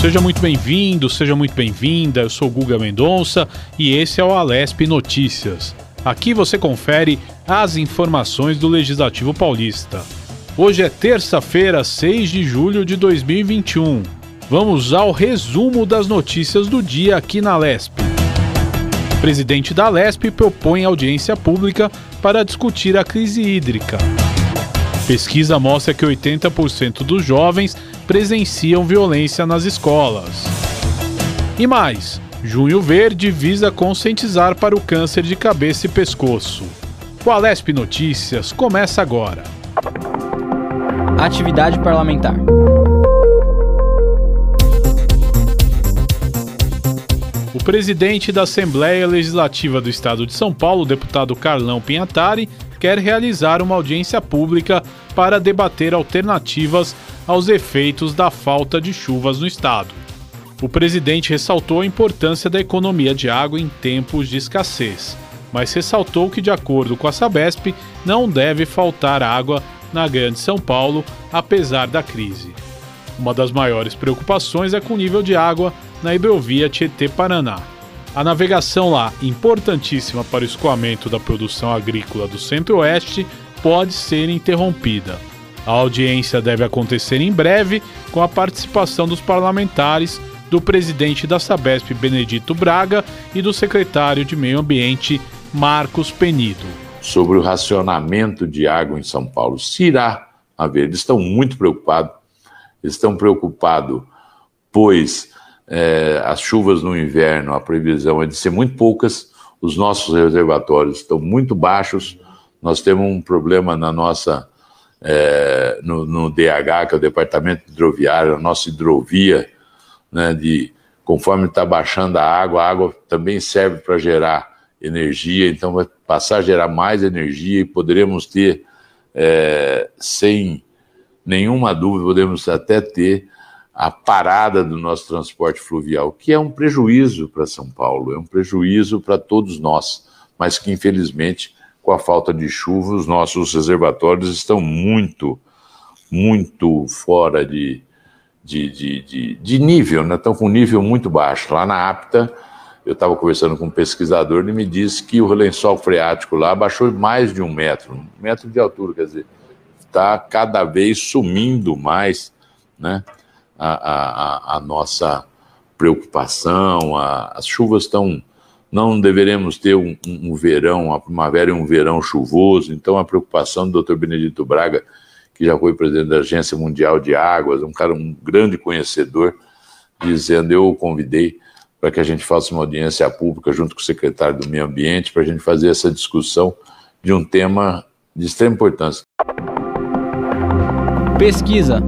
Seja muito bem-vindo, seja muito bem-vinda. Eu sou Guga Mendonça e esse é o Alesp Notícias. Aqui você confere as informações do Legislativo Paulista. Hoje é terça-feira, 6 de julho de 2021. Vamos ao resumo das notícias do dia aqui na Lesp. O presidente da Lesp propõe audiência pública para discutir a crise hídrica. Pesquisa mostra que 80% dos jovens presenciam violência nas escolas. E mais, Junho Verde visa conscientizar para o câncer de cabeça e pescoço. O Alesp Notícias começa agora. Atividade parlamentar. O presidente da Assembleia Legislativa do Estado de São Paulo, deputado Carlão Pinhatari, quer realizar uma audiência pública para debater alternativas aos efeitos da falta de chuvas no estado. O presidente ressaltou a importância da economia de água em tempos de escassez, mas ressaltou que, de acordo com a Sabesp, não deve faltar água na Grande São Paulo, apesar da crise. Uma das maiores preocupações é com o nível de água na hidrovia Tietê-Paraná. A navegação lá, importantíssima para o escoamento da produção agrícola do Centro-Oeste, pode ser interrompida. A audiência deve acontecer em breve, com a participação dos parlamentares, do presidente da Sabesp, Benedito Braga, e do secretário de Meio Ambiente, Marcos Penido. Sobre o racionamento de água em São Paulo, se irá haver. Eles estão muito preocupados, estão preocupados, pois é, as chuvas no inverno, a previsão é de ser muito poucas, os nossos reservatórios estão muito baixos, nós temos um problema na nossa, é, no, no, DH, que é o Departamento Hidroviário, a nossa hidrovia, né, de conforme está baixando a água, a água também serve para gerar energia, então vai passar a gerar mais energia e poderemos ter, é, sem nenhuma dúvida, podemos até ter a parada do nosso transporte fluvial, que é um prejuízo para São Paulo, é um prejuízo para todos nós, mas que infelizmente, com a falta de chuva, os nossos reservatórios estão muito, muito fora de, de, de, de, de nível, né? estão com um nível muito baixo. Lá na APTA, eu estava conversando com um pesquisador, ele me disse que o lençol freático lá baixou mais de um metro, um metro de altura, quer dizer, está cada vez sumindo mais, né? A, a, a nossa preocupação, a, as chuvas estão. Não deveremos ter um, um, verão, a primavera e um verão chuvoso, então a preocupação do Dr. Benedito Braga, que já foi presidente da Agência Mundial de Águas, um cara, um grande conhecedor, dizendo: eu o convidei para que a gente faça uma audiência pública junto com o secretário do Meio Ambiente, para a gente fazer essa discussão de um tema de extrema importância. Pesquisa.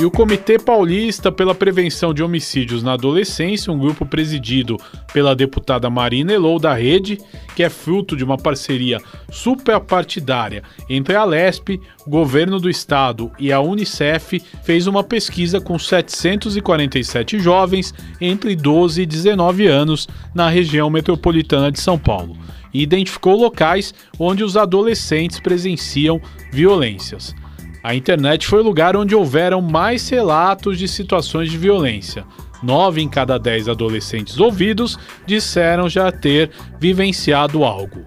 E o Comitê Paulista pela Prevenção de Homicídios na Adolescência, um grupo presidido pela deputada Marina Elou da Rede, que é fruto de uma parceria superpartidária entre a LESP, o governo do estado e a Unicef, fez uma pesquisa com 747 jovens entre 12 e 19 anos na região metropolitana de São Paulo e identificou locais onde os adolescentes presenciam violências. A internet foi o lugar onde houveram mais relatos de situações de violência. Nove em cada dez adolescentes ouvidos disseram já ter vivenciado algo.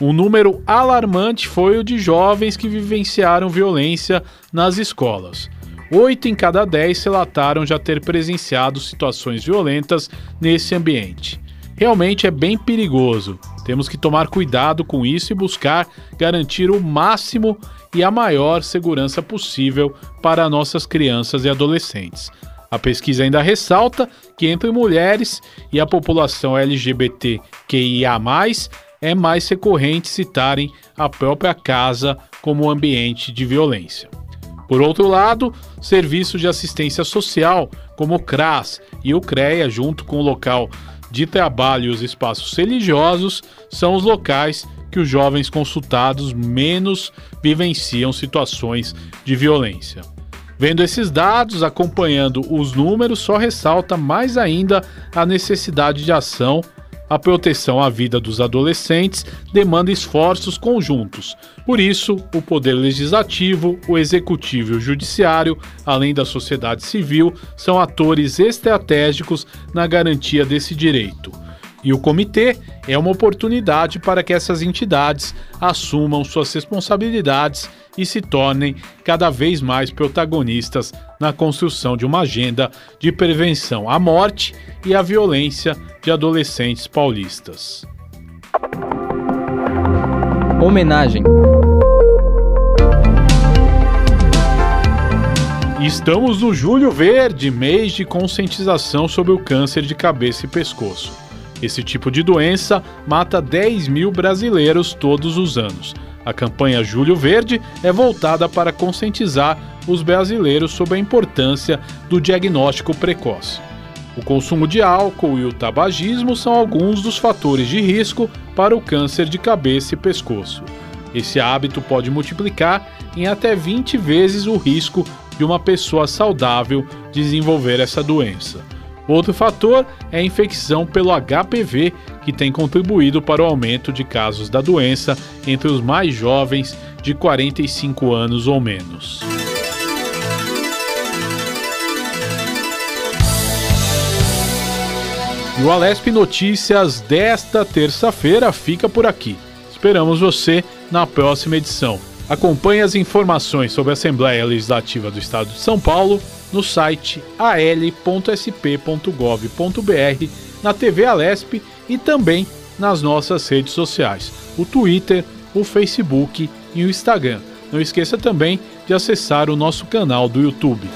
Um número alarmante foi o de jovens que vivenciaram violência nas escolas. Oito em cada dez relataram já ter presenciado situações violentas nesse ambiente. Realmente é bem perigoso. Temos que tomar cuidado com isso e buscar garantir o máximo e a maior segurança possível para nossas crianças e adolescentes. A pesquisa ainda ressalta que entre mulheres e a população LGBTQIA, é mais recorrente citarem a própria casa como ambiente de violência. Por outro lado, serviços de assistência social, como o CRAS e o CREA, junto com o local de trabalho e os espaços religiosos, são os locais que os jovens consultados menos vivenciam situações de violência. Vendo esses dados, acompanhando os números, só ressalta mais ainda a necessidade de ação a proteção à vida dos adolescentes demanda esforços conjuntos. Por isso, o Poder Legislativo, o Executivo e o Judiciário, além da sociedade civil, são atores estratégicos na garantia desse direito. E o comitê é uma oportunidade para que essas entidades assumam suas responsabilidades e se tornem cada vez mais protagonistas na construção de uma agenda de prevenção à morte e à violência de adolescentes paulistas. Homenagem. Estamos no Julho Verde, mês de conscientização sobre o câncer de cabeça e pescoço. Esse tipo de doença mata 10 mil brasileiros todos os anos. A campanha Julho Verde é voltada para conscientizar os brasileiros sobre a importância do diagnóstico precoce. O consumo de álcool e o tabagismo são alguns dos fatores de risco para o câncer de cabeça e pescoço. Esse hábito pode multiplicar em até 20 vezes o risco de uma pessoa saudável desenvolver essa doença. Outro fator é a infecção pelo HPV, que tem contribuído para o aumento de casos da doença entre os mais jovens de 45 anos ou menos. E o Alesp Notícias desta terça-feira fica por aqui. Esperamos você na próxima edição. Acompanhe as informações sobre a Assembleia Legislativa do Estado de São Paulo no site al.sp.gov.br, na TV Alesp e também nas nossas redes sociais, o Twitter, o Facebook e o Instagram. Não esqueça também de acessar o nosso canal do YouTube.